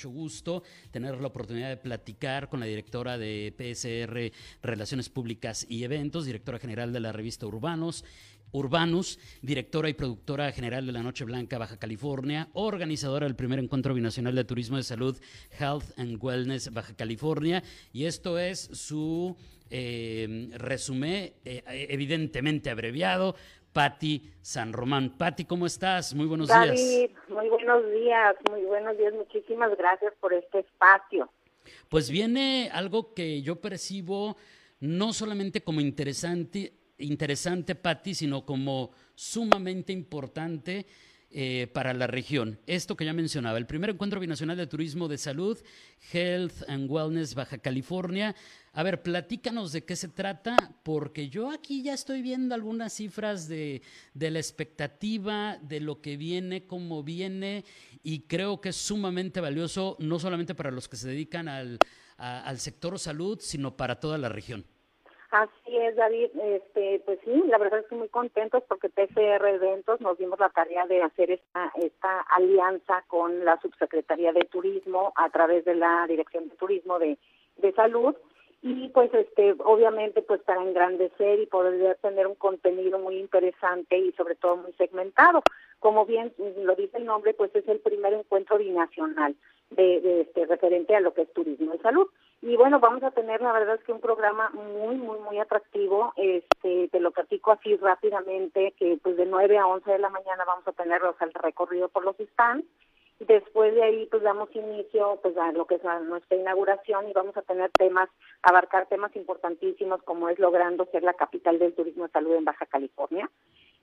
mucho gusto tener la oportunidad de platicar con la directora de PSR Relaciones Públicas y Eventos, directora general de la revista Urbanos, Urbanus, directora y productora general de la Noche Blanca Baja California, organizadora del primer encuentro binacional de turismo de salud Health and Wellness Baja California. Y esto es su eh, eh, evidentemente abreviado. Patti San Román. Patti, ¿cómo estás? Muy buenos David, días. Muy buenos días, muy buenos días. Muchísimas gracias por este espacio. Pues viene algo que yo percibo no solamente como interesante, interesante, Patti, sino como sumamente importante eh, para la región. Esto que ya mencionaba, el primer encuentro binacional de turismo de salud, Health and Wellness Baja California. A ver, platícanos de qué se trata, porque yo aquí ya estoy viendo algunas cifras de, de la expectativa, de lo que viene, cómo viene, y creo que es sumamente valioso, no solamente para los que se dedican al, al sector salud, sino para toda la región. Así es, David. Este, pues sí, la verdad estoy muy contentos porque PCR Eventos nos dimos la tarea de hacer esta, esta alianza con la Subsecretaría de Turismo a través de la Dirección de Turismo de, de Salud y pues este obviamente pues para engrandecer y poder tener un contenido muy interesante y sobre todo muy segmentado como bien lo dice el nombre pues es el primer encuentro binacional de, de este referente a lo que es turismo y salud y bueno, vamos a tener, la verdad es que un programa muy, muy, muy atractivo. Este, te lo platico así rápidamente, que pues de 9 a 11 de la mañana vamos a tener el recorrido por los stands. Después de ahí, pues damos inicio pues a lo que es nuestra inauguración y vamos a tener temas, abarcar temas importantísimos como es logrando ser la capital del turismo de salud en Baja California.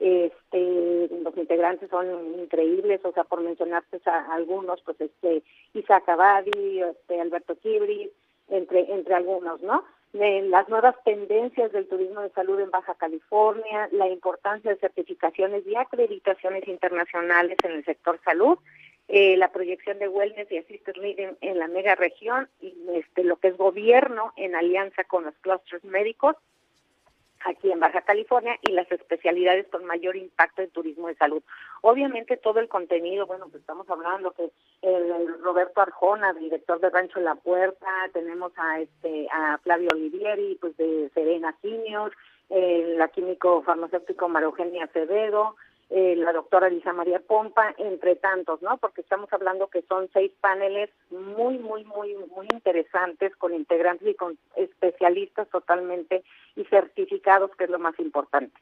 Este, los integrantes son increíbles, o sea, por mencionarte a algunos, pues este, Isaac Abadi, este, Alberto Kibri, entre, entre algunos, ¿no? Las nuevas tendencias del turismo de salud en Baja California, la importancia de certificaciones y acreditaciones internacionales en el sector salud, eh, la proyección de wellness y assisted living en la mega región y este, lo que es gobierno en alianza con los clusters médicos aquí en Baja California y las especialidades con mayor impacto en turismo de salud. Obviamente todo el contenido, bueno, pues estamos hablando que el, Roberto Arjona, director de Rancho La Puerta, tenemos a este a Flavio Olivieri, pues de Serena Senior, la químico farmacéutico María Eugenia Acevedo, eh, la doctora Lisa María Pompa, entre tantos, ¿no? Porque estamos hablando que son seis paneles muy, muy, muy, muy interesantes con integrantes y con especialistas totalmente y certificados, que es lo más importante.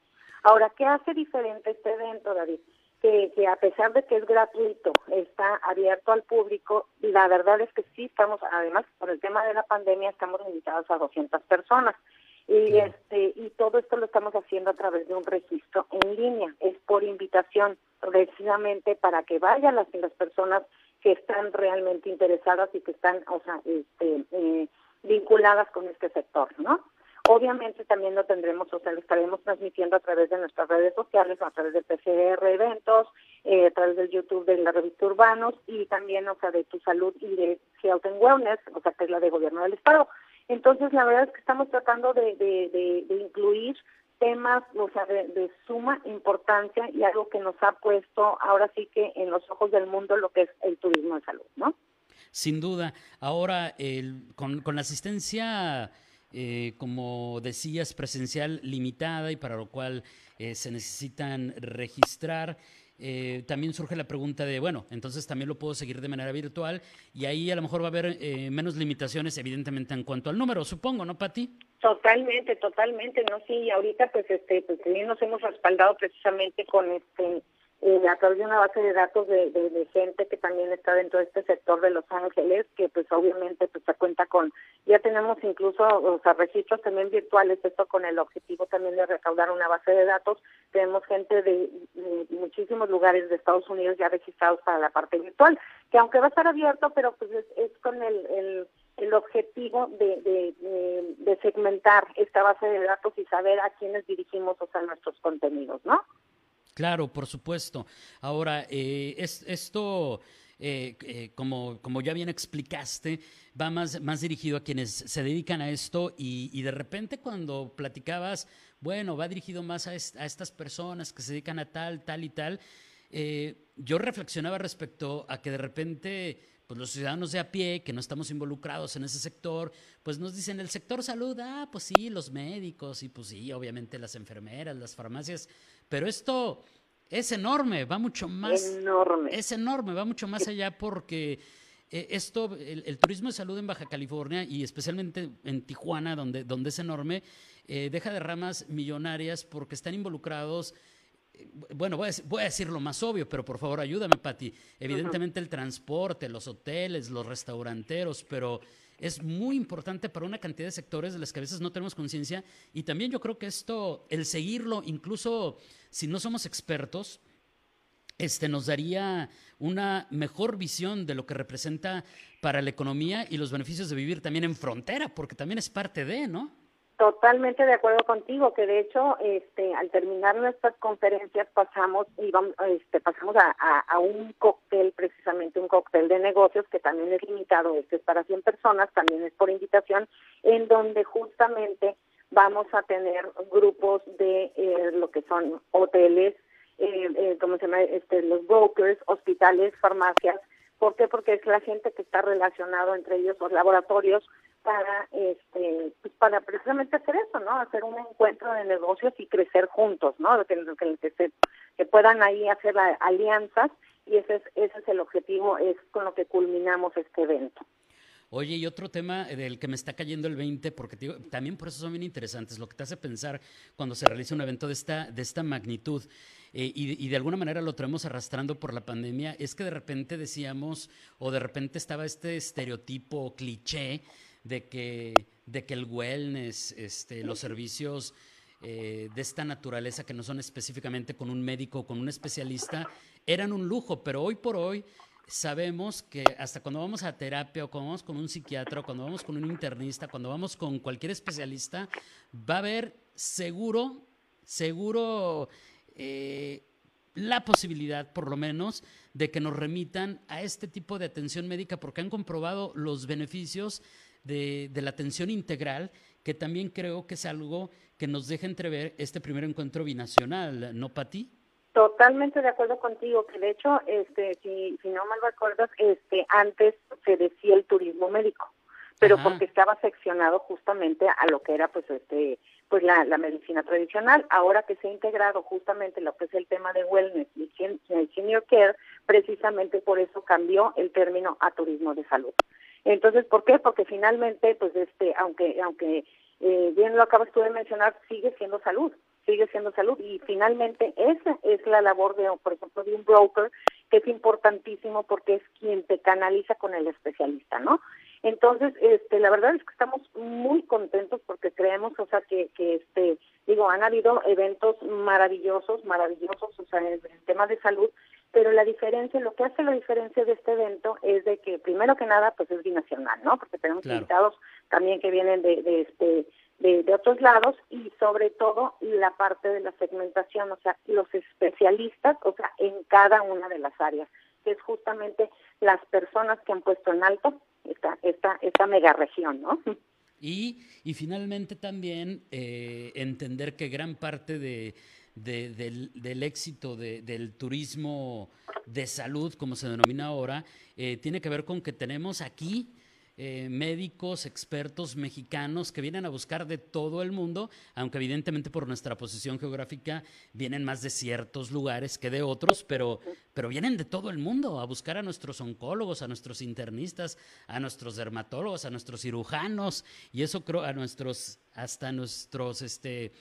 Ahora, ¿qué hace diferente este evento, David? Que, que a pesar de que es gratuito, está abierto al público, la verdad es que sí estamos, además, por el tema de la pandemia, estamos invitados a 200 personas. Y este y todo esto lo estamos haciendo a través de un registro en línea, es por invitación, precisamente para que vayan las, las personas que están realmente interesadas y que están, o sea, este, eh, vinculadas con este sector, ¿no? Obviamente también lo tendremos, o sea, lo estaremos transmitiendo a través de nuestras redes sociales, a través de PCR Eventos, eh, a través del YouTube de la revista Urbanos y también, o sea, de Tu Salud y de Health and Wellness, o sea, que es la de Gobierno del Estado. Entonces, la verdad es que estamos tratando de, de, incluir temas o sea, de, suma importancia y algo que nos ha puesto ahora sí que en los ojos del mundo lo que es el turismo de salud, ¿no? Sin duda. Ahora, el, con, con la asistencia, eh, como decías, presencial limitada y para lo cual eh, se necesitan registrar, eh, también surge la pregunta de, bueno, entonces también lo puedo seguir de manera virtual y ahí a lo mejor va a haber eh, menos limitaciones, evidentemente, en cuanto al número, supongo, ¿no, Pati? Totalmente, totalmente, ¿no? Sí, ahorita pues este, pues también nos hemos respaldado precisamente con este eh, a través de una base de datos de, de, gente que también está dentro de este sector de Los Ángeles, que pues obviamente pues se cuenta con, ya tenemos incluso o sea, registros también virtuales, esto con el objetivo también de recaudar una base de datos. Tenemos gente de, muchísimos lugares de Estados Unidos ya registrados para la parte virtual, que aunque va a estar abierto, pero pues es, con el, el, el objetivo de, de, de segmentar esta base de datos y saber a quiénes dirigimos o sea, nuestros contenidos, ¿no? Claro, por supuesto. Ahora, eh, es, esto eh, eh, como, como ya bien explicaste, va más, más dirigido a quienes se dedican a esto y, y de repente cuando platicabas, bueno, va dirigido más a, a, estas personas que se dedican a tal, tal y tal, eh, yo reflexionaba respecto a que de repente pues los ciudadanos de a pie, que no estamos involucrados en ese sector, pues nos dicen el sector salud, ah, pues sí, los médicos y pues sí, obviamente las enfermeras, las farmacias, pero esto es enorme, va mucho más. Enorme. Es enorme, va mucho más allá porque eh, esto, el, turismo de salud en Baja California y especialmente en Tijuana, donde, donde es enorme, eh, deja de ramas millonarias porque están involucrados. Bueno, voy a, decir lo más obvio, pero por favor ayúdame, Pati. Evidentemente el transporte, los hoteles, los restauranteros, pero es muy importante para una cantidad de sectores de los que a veces no tenemos conciencia. Y también yo creo que esto, el seguirlo, incluso si no somos expertos, este, nos daría una mejor visión de lo que representa para la economía y los beneficios de vivir también en frontera, porque también es parte de, ¿no? Totalmente de acuerdo contigo, que de hecho, este, al terminar nuestras conferencias pasamos y este, pasamos a, a, un cóctel, precisamente un cóctel de negocios que también es limitado, este es para 100 personas, también es por invitación, en donde justamente vamos a tener grupos de eh, lo que son hoteles, eh, eh, ¿cómo se llama? Este, los brokers, hospitales, farmacias. ¿Por qué? Porque es la gente que está relacionado entre ellos, los laboratorios, para este pues para precisamente hacer eso no hacer un encuentro de negocios y crecer juntos no que, que, se, que puedan ahí hacer alianzas y ese es ese es el objetivo es con lo que culminamos este evento. Oye, y otro tema del que me está cayendo el 20, porque también por eso son bien interesantes, lo que te hace pensar cuando se realiza un evento de esta, de esta magnitud, eh, y, y, de alguna manera lo traemos arrastrando por la pandemia, es que de repente decíamos, o de repente estaba este estereotipo cliché de que, de que el wellness, este, los servicios eh, de esta naturaleza que no son específicamente con un médico o con un especialista, eran un lujo, pero hoy por hoy sabemos que hasta cuando vamos a terapia o cuando vamos con un psiquiatra o cuando vamos con un internista, cuando vamos con cualquier especialista, va a haber seguro, seguro eh, la posibilidad, por lo menos, de que nos remitan a este tipo de atención médica porque han comprobado los beneficios de, de la atención integral, que también creo que es algo que nos deja entrever este primer encuentro binacional, ¿no, Pati? Totalmente de acuerdo contigo, que de hecho, este, si, si no mal recuerdas, este, antes se decía el turismo médico, pero porque estaba seccionado justamente a lo que era, pues, este, pues la, la medicina tradicional. Ahora que se ha integrado justamente lo que es el tema de wellness y el senior care, precisamente por eso cambió el término a turismo de salud. Entonces, ¿por qué? Porque finalmente, pues, este, aunque, aunque eh, bien lo acabas tú de mencionar, sigue siendo salud sigue siendo salud y finalmente esa es la labor de, por ejemplo, de un broker que es importantísimo porque es quien te canaliza con el especialista, ¿no? Entonces, este, la verdad es que estamos muy contentos porque creemos, o sea, que, que este, digo, han habido eventos maravillosos, maravillosos, o sea, en el tema de salud, pero la diferencia, lo que hace la diferencia de este evento es de que, primero que nada, pues es binacional, ¿no? Porque tenemos invitados también que vienen de, de este de, de, otros lados y sobre todo la parte de la segmentación, o sea, los especialistas, o sea, en cada una de las áreas, que es justamente las personas que han puesto en alto esta, esta, esta mega región, ¿no? Y, y finalmente también eh, entender que gran parte de, de, del, del, éxito de, del turismo de salud, como se denomina ahora, eh, tiene que ver con que tenemos aquí eh, médicos, expertos mexicanos que vienen a buscar de todo el mundo, aunque evidentemente por nuestra posición geográfica vienen más de ciertos lugares que de otros, pero, pero vienen de todo el mundo a buscar a nuestros oncólogos, a nuestros internistas, a nuestros dermatólogos, a nuestros cirujanos, y eso creo a nuestros, hasta nuestros, este,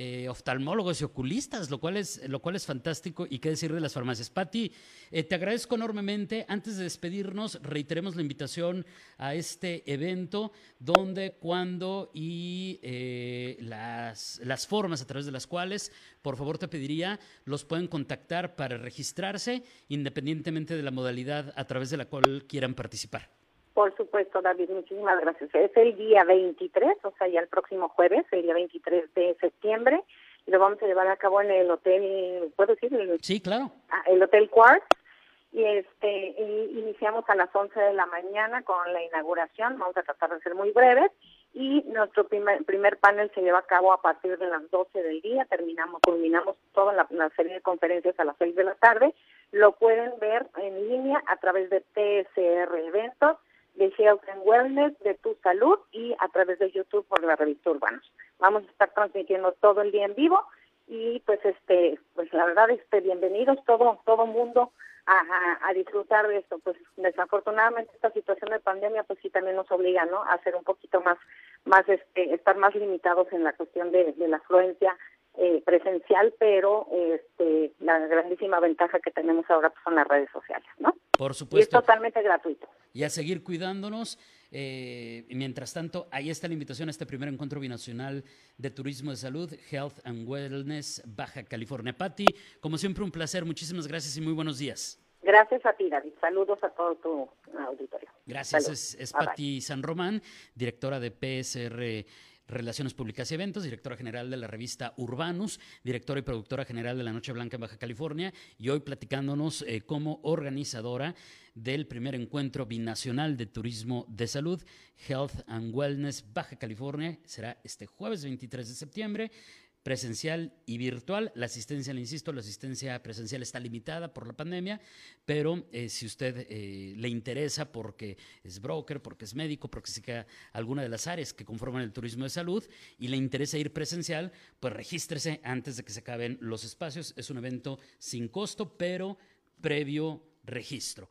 eh, oftalmólogos y oculistas, lo cual, es, lo cual es fantástico. Y qué decir de las farmacias. Patti, eh, te agradezco enormemente. Antes de despedirnos, reiteremos la invitación a este evento, donde, cuándo y eh, las, las formas a través de las cuales, por favor, te pediría, los pueden contactar para registrarse, independientemente de la modalidad a través de la cual quieran participar. Por supuesto, David, muchísimas gracias. Es el día 23, o sea, ya el próximo jueves, el día 23 de septiembre, y lo vamos a llevar a cabo en el hotel, ¿puedo decir? sí, claro. Ah, el Hotel Quartz, y este iniciamos a las 11 de la mañana con la inauguración, vamos a tratar de ser muy breves y nuestro primer, primer panel se lleva a cabo a partir de las 12 del día, terminamos, culminamos toda la, serie de conferencias a las 6 de la tarde, lo pueden ver en línea a través de TSR Eventos, de Health and Wellness, de Tu Salud y a través de YouTube por la revista Urbanos. Vamos a estar transmitiendo todo el día en vivo y pues este pues la verdad este bienvenidos todo todo mundo a, disfrutar de esto pues desafortunadamente esta situación de pandemia pues sí también nos obliga no a ser un poquito más más este estar más limitados en la cuestión de, la afluencia eh, presencial pero este la grandísima ventaja que tenemos ahora pues, son las redes sociales no por supuesto y es totalmente gratuito y a seguir cuidándonos eh, mientras tanto, ahí está la invitación a este primer encuentro binacional de turismo de salud, Health and Wellness, Baja California. Patti, como siempre, un placer. Muchísimas gracias y muy buenos días. Gracias a ti, David. Saludos a todo tu auditorio. Gracias. Es, es Patti San Román, directora de PSR Relaciones Públicas y Eventos, directora general de la revista Urbanus, directora y productora general de La Noche Blanca en Baja California, y hoy platicándonos eh, como organizadora del primer encuentro binacional de turismo de salud, Health and Wellness Baja California. Será este jueves 23 de septiembre presencial y virtual. La asistencia, le insisto, la asistencia presencial está limitada por la pandemia, pero eh, si usted eh, le interesa porque es broker, porque es médico, porque se queda alguna de las áreas que conforman el turismo de salud y le interesa ir presencial, pues regístrese antes de que se acaben los espacios. Es un evento sin costo, pero previo registro.